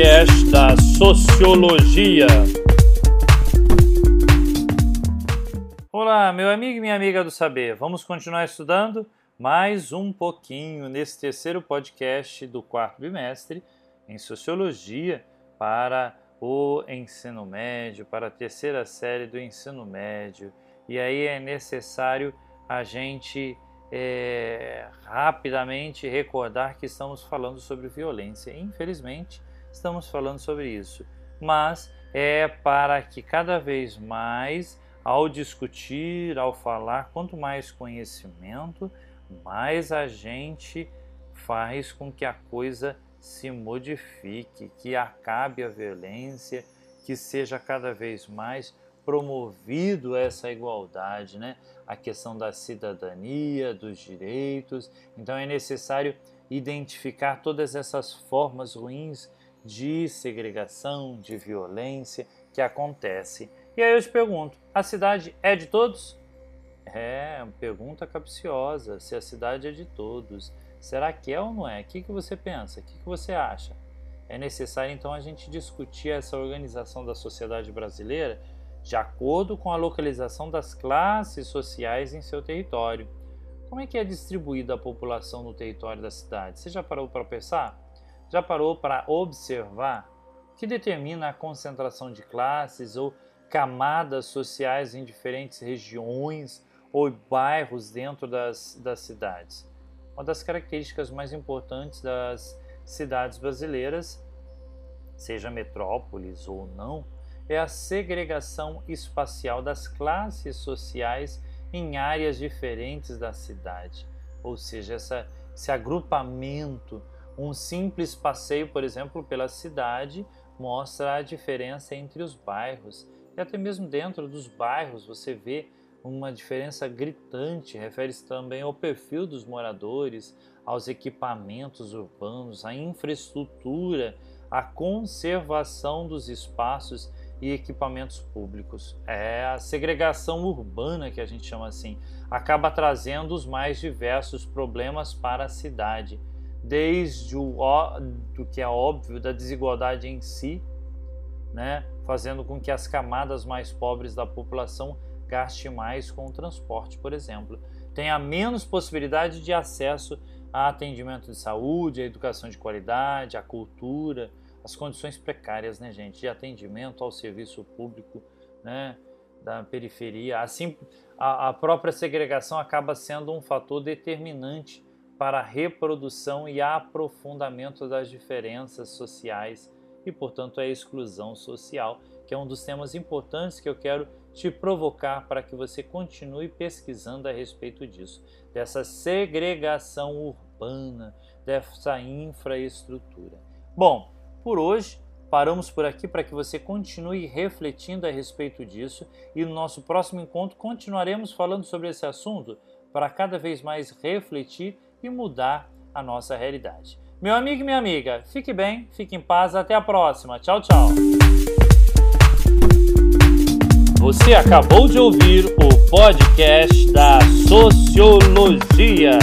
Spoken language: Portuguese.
podcast da Sociologia. Olá, meu amigo e minha amiga do saber. Vamos continuar estudando mais um pouquinho nesse terceiro podcast do quarto bimestre em Sociologia para o ensino médio, para a terceira série do ensino médio. E aí é necessário a gente é, rapidamente recordar que estamos falando sobre violência. Infelizmente, estamos falando sobre isso, mas é para que cada vez mais, ao discutir, ao falar, quanto mais conhecimento, mais a gente faz com que a coisa se modifique, que acabe a violência, que seja cada vez mais promovido essa igualdade, né? A questão da cidadania, dos direitos. Então é necessário identificar todas essas formas ruins de segregação, de violência que acontece. E aí eu te pergunto: a cidade é de todos? É, pergunta capciosa. Se a cidade é de todos, será que é ou não é? O que, que você pensa? O que, que você acha? É necessário então a gente discutir essa organização da sociedade brasileira de acordo com a localização das classes sociais em seu território. Como é que é distribuída a população no território da cidade? Você já parou para pensar? Já parou para observar que determina a concentração de classes ou camadas sociais em diferentes regiões ou bairros dentro das, das cidades? Uma das características mais importantes das cidades brasileiras, seja metrópoles ou não, é a segregação espacial das classes sociais em áreas diferentes da cidade. Ou seja, essa, esse agrupamento, um simples passeio, por exemplo, pela cidade, mostra a diferença entre os bairros. E até mesmo dentro dos bairros você vê uma diferença gritante, refere-se também ao perfil dos moradores, aos equipamentos urbanos, à infraestrutura, à conservação dos espaços e equipamentos públicos. É a segregação urbana que a gente chama assim, acaba trazendo os mais diversos problemas para a cidade, desde o do que é óbvio da desigualdade em si, né, fazendo com que as camadas mais pobres da população gastem mais com o transporte, por exemplo, tenha menos possibilidade de acesso a atendimento de saúde, a educação de qualidade, a cultura, as condições precárias, né, gente, de atendimento ao serviço público, né, da periferia. Assim, a, a própria segregação acaba sendo um fator determinante para a reprodução e aprofundamento das diferenças sociais e, portanto, a exclusão social, que é um dos temas importantes que eu quero te provocar para que você continue pesquisando a respeito disso, dessa segregação urbana, dessa infraestrutura. Bom, por hoje, paramos por aqui para que você continue refletindo a respeito disso e no nosso próximo encontro continuaremos falando sobre esse assunto para cada vez mais refletir e mudar a nossa realidade. Meu amigo e minha amiga, fique bem, fique em paz, até a próxima. Tchau, tchau. Você acabou de ouvir o podcast da Sociologia.